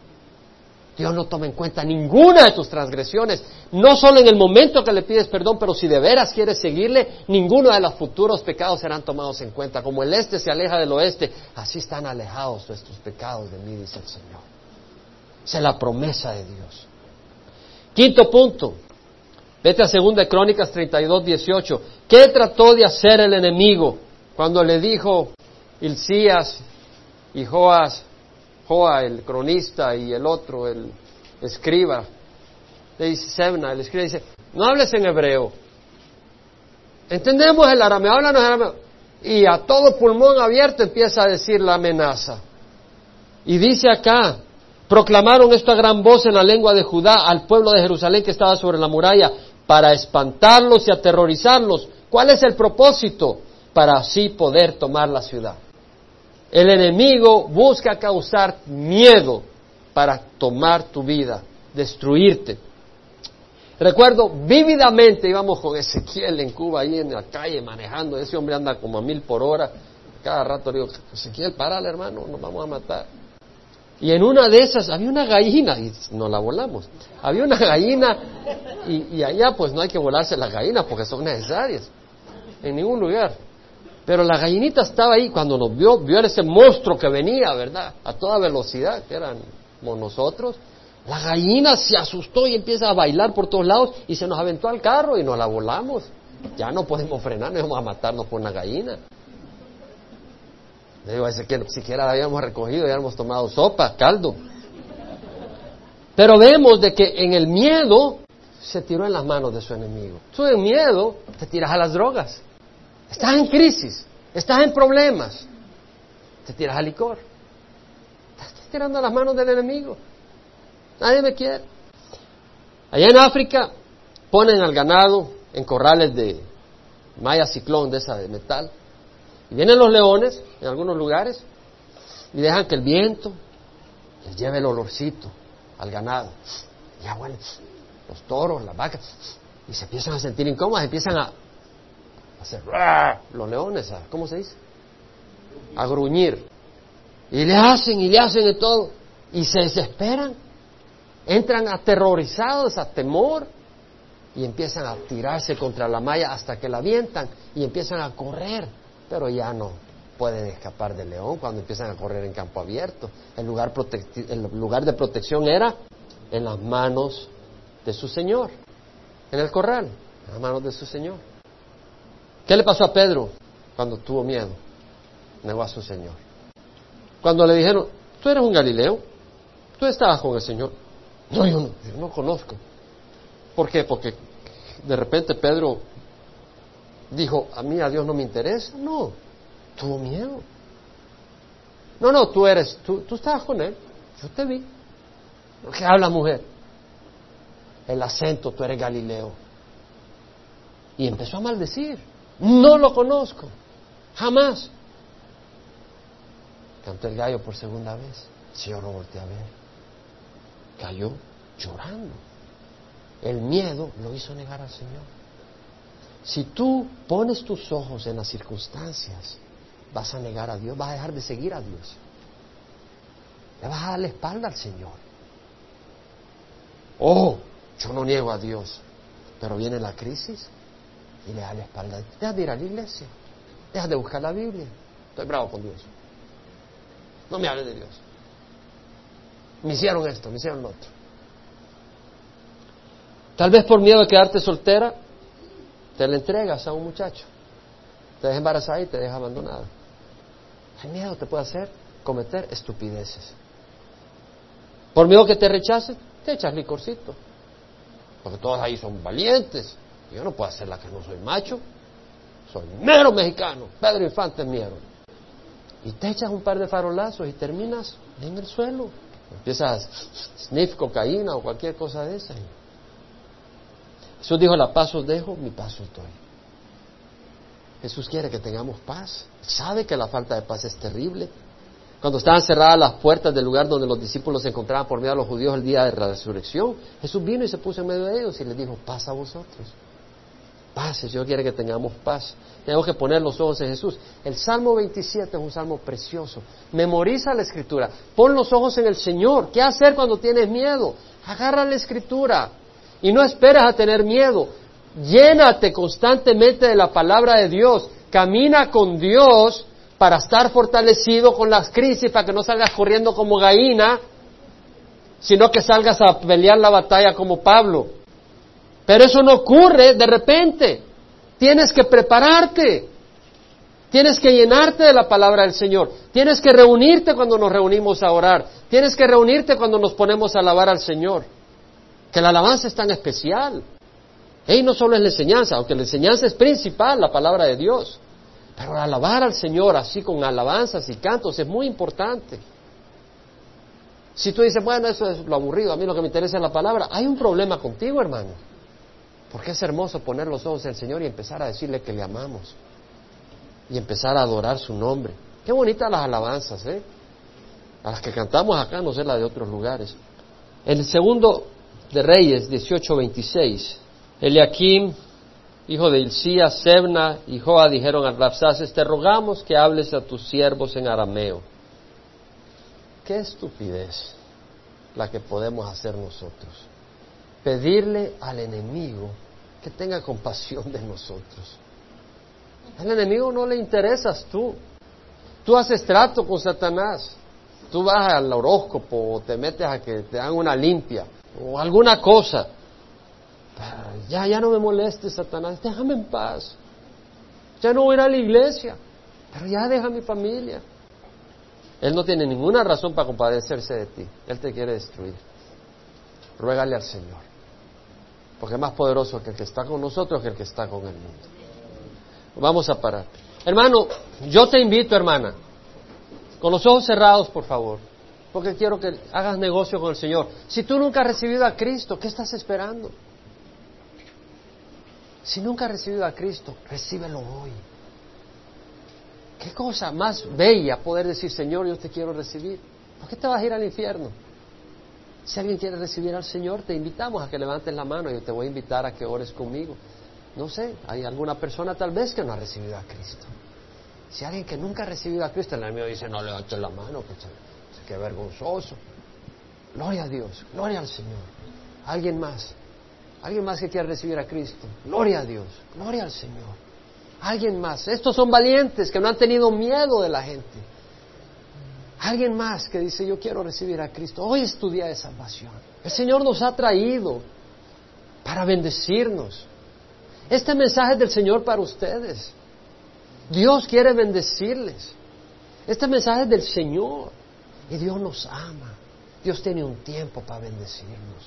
Dios no toma en cuenta ninguna de tus transgresiones, no solo en el momento que le pides perdón, pero si de veras quieres seguirle, ninguno de los futuros pecados serán tomados en cuenta. Como el este se aleja del oeste, así están alejados nuestros pecados de mí, dice el Señor. Esa es la promesa de Dios. Quinto punto, vete a 2 Crónicas 32, 18. ¿Qué trató de hacer el enemigo cuando le dijo Hilcías y Joás Joa, el cronista, y el otro, el escriba. Le dice Sebna, el escriba dice, no hables en hebreo. Entendemos el arameo, háblanos en arameo. Y a todo pulmón abierto empieza a decir la amenaza. Y dice acá, proclamaron esta gran voz en la lengua de Judá al pueblo de Jerusalén que estaba sobre la muralla para espantarlos y aterrorizarlos. ¿Cuál es el propósito? Para así poder tomar la ciudad. El enemigo busca causar miedo para tomar tu vida, destruirte. Recuerdo vívidamente, íbamos con Ezequiel en Cuba, ahí en la calle manejando, ese hombre anda como a mil por hora, cada rato le digo, Ezequiel, párale hermano, nos vamos a matar. Y en una de esas había una gallina, y nos la volamos, había una gallina, y, y allá pues no hay que volarse las gallinas porque son necesarias, en ningún lugar. Pero la gallinita estaba ahí cuando nos vio, vio ese monstruo que venía, ¿verdad? A toda velocidad, que éramos nosotros. La gallina se asustó y empieza a bailar por todos lados y se nos aventó al carro y nos la volamos. Ya no podemos frenar, no vamos a matarnos por una gallina. Le digo, que siquiera la habíamos recogido, ya habíamos tomado sopa, caldo. Pero vemos de que en el miedo se tiró en las manos de su enemigo. Tú en miedo te tiras a las drogas. Estás en crisis, estás en problemas, te tiras al licor. Estás tirando las manos del enemigo. Nadie me quiere. Allá en África ponen al ganado en corrales de malla ciclón de esa de metal. Y vienen los leones en algunos lugares y dejan que el viento les lleve el olorcito al ganado. Ya huelen los toros, las vacas, y se empiezan a sentir incómodas, empiezan a los leones, ¿cómo se dice? A gruñir. Y le hacen y le hacen de todo. Y se desesperan. Entran aterrorizados, a temor. Y empiezan a tirarse contra la malla hasta que la avientan y empiezan a correr. Pero ya no pueden escapar del león cuando empiezan a correr en campo abierto. El lugar, el lugar de protección era en las manos de su Señor, en el corral, en las manos de su Señor. ¿Qué le pasó a Pedro cuando tuvo miedo? Negó a su Señor. Cuando le dijeron, tú eres un Galileo, tú estabas con el Señor. No, yo no, yo no conozco. ¿Por qué? Porque de repente Pedro dijo, a mí a Dios no me interesa. No, tuvo miedo. No, no, tú eres, tú, tú estabas con él, yo te vi. ¿Qué habla mujer? El acento, tú eres Galileo. Y empezó a maldecir. No lo conozco. Jamás. Cantó el gallo por segunda vez. El Señor lo volteó a ver. Cayó llorando. El miedo lo hizo negar al Señor. Si tú pones tus ojos en las circunstancias, vas a negar a Dios, vas a dejar de seguir a Dios. Le vas a dar la espalda al Señor. Oh, yo no niego a Dios, pero viene la crisis y le da la espalda. Deja de ir a la iglesia. Deja de buscar la Biblia. Estoy bravo con Dios. No me hables de Dios. Me hicieron esto, me hicieron lo otro. Tal vez por miedo a quedarte soltera, Te la entregas a un muchacho. Te deja embarazada y te deja abandonada. El miedo te puede hacer cometer estupideces. Por miedo que te rechacen, te echas licorcito. Porque todos ahí son valientes. Yo no puedo hacer la que no soy macho. Soy mero mexicano. Pedro Infante es mero. Y te echas un par de farolazos y terminas en el suelo. Empiezas sniff cocaína o cualquier cosa de esa. Jesús dijo, la paz os dejo, mi paz os doy. Jesús quiere que tengamos paz. Sabe que la falta de paz es terrible. Cuando estaban cerradas las puertas del lugar donde los discípulos se encontraban por miedo a los judíos el día de la resurrección, Jesús vino y se puso en medio de ellos y les dijo, paz a vosotros. Paz, el Señor quiere que tengamos paz. Tenemos que poner los ojos en Jesús. El Salmo 27 es un salmo precioso. Memoriza la Escritura. Pon los ojos en el Señor. ¿Qué hacer cuando tienes miedo? Agarra la Escritura. Y no esperes a tener miedo. Llénate constantemente de la palabra de Dios. Camina con Dios para estar fortalecido con las crisis, para que no salgas corriendo como gallina, sino que salgas a pelear la batalla como Pablo. Pero eso no ocurre de repente. Tienes que prepararte. Tienes que llenarte de la palabra del Señor. Tienes que reunirte cuando nos reunimos a orar. Tienes que reunirte cuando nos ponemos a alabar al Señor. Que la alabanza es tan especial. Y no solo es la enseñanza, aunque la enseñanza es principal, la palabra de Dios. Pero alabar al Señor así con alabanzas y cantos es muy importante. Si tú dices, bueno, eso es lo aburrido, a mí lo que me interesa es la palabra, hay un problema contigo, hermano. Porque es hermoso poner los ojos en el Señor y empezar a decirle que le amamos. Y empezar a adorar su nombre. Qué bonitas las alabanzas, ¿eh? A las que cantamos acá, no sé las de otros lugares. En el segundo de Reyes, 18:26, Eliakim hijo de Ilcía, Sebna y Joa dijeron a Rapsaces, te rogamos que hables a tus siervos en arameo. Qué estupidez la que podemos hacer nosotros. Pedirle al enemigo que tenga compasión de nosotros. Al enemigo no le interesas tú. Tú haces trato con Satanás. Tú vas al horóscopo o te metes a que te hagan una limpia o alguna cosa ya, ya no me molestes, Satanás, déjame en paz. Ya no voy a ir a la iglesia, pero ya deja mi familia. Él no tiene ninguna razón para compadecerse de ti. Él te quiere destruir. Ruégale al Señor. Porque es más poderoso que el que está con nosotros que el que está con el mundo. Vamos a parar. Hermano, yo te invito, hermana, con los ojos cerrados, por favor, porque quiero que hagas negocio con el Señor. Si tú nunca has recibido a Cristo, ¿qué estás esperando? Si nunca has recibido a Cristo, recíbelo hoy. Qué cosa más bella poder decir, Señor, yo te quiero recibir. ¿Por qué te vas a ir al infierno? Si alguien quiere recibir al Señor, te invitamos a que levantes la mano. Yo te voy a invitar a que ores conmigo. No sé, hay alguna persona tal vez que no ha recibido a Cristo. Si alguien que nunca ha recibido a Cristo, el enemigo dice, no levantes la mano, que qué vergonzoso. Gloria a Dios, gloria al Señor. ¿Alguien más? Alguien más que quiera recibir a Cristo. Gloria a Dios, gloria al Señor. Alguien más. Estos son valientes que no han tenido miedo de la gente. Alguien más que dice, yo quiero recibir a Cristo. Hoy es tu día de salvación. El Señor nos ha traído para bendecirnos. Este mensaje es del Señor para ustedes. Dios quiere bendecirles. Este mensaje es del Señor. Y Dios nos ama. Dios tiene un tiempo para bendecirnos.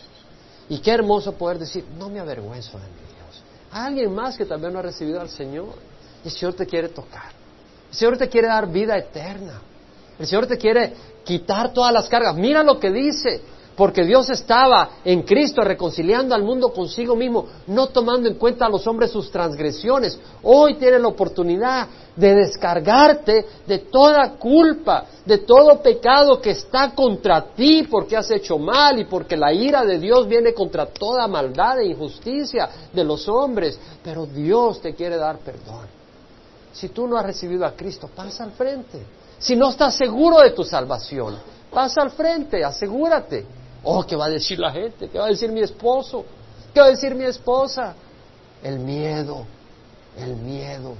Y qué hermoso poder decir, no me avergüenzo de mi Dios. Hay alguien más que también no ha recibido al Señor. Y el Señor te quiere tocar. El Señor te quiere dar vida eterna. El Señor te quiere quitar todas las cargas. Mira lo que dice porque Dios estaba en Cristo reconciliando al mundo consigo mismo, no tomando en cuenta a los hombres sus transgresiones. Hoy tienes la oportunidad de descargarte de toda culpa, de todo pecado que está contra ti porque has hecho mal y porque la ira de Dios viene contra toda maldad e injusticia de los hombres. Pero Dios te quiere dar perdón. Si tú no has recibido a Cristo, pasa al frente. Si no estás seguro de tu salvación, pasa al frente, asegúrate. Oh, ¿qué va a decir la gente? ¿Qué va a decir mi esposo? ¿Qué va a decir mi esposa? El miedo, el miedo.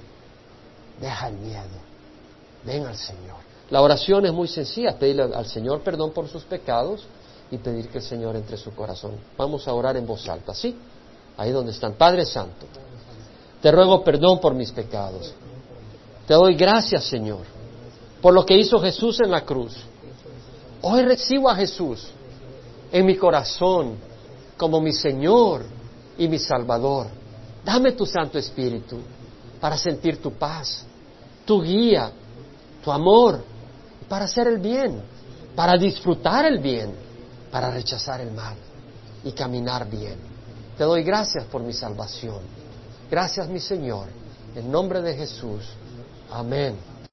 Deja el miedo. Ven al Señor. La oración es muy sencilla, pedirle al Señor perdón por sus pecados y pedir que el Señor entre su corazón. Vamos a orar en voz alta, ¿sí? Ahí donde están. Padre Santo, Te ruego perdón por mis pecados. Te doy gracias, Señor, por lo que hizo Jesús en la cruz. Hoy recibo a Jesús en mi corazón como mi Señor y mi Salvador. Dame tu Santo Espíritu para sentir tu paz, tu guía, tu amor, para hacer el bien, para disfrutar el bien, para rechazar el mal y caminar bien. Te doy gracias por mi salvación. Gracias, mi Señor. En nombre de Jesús. Amén.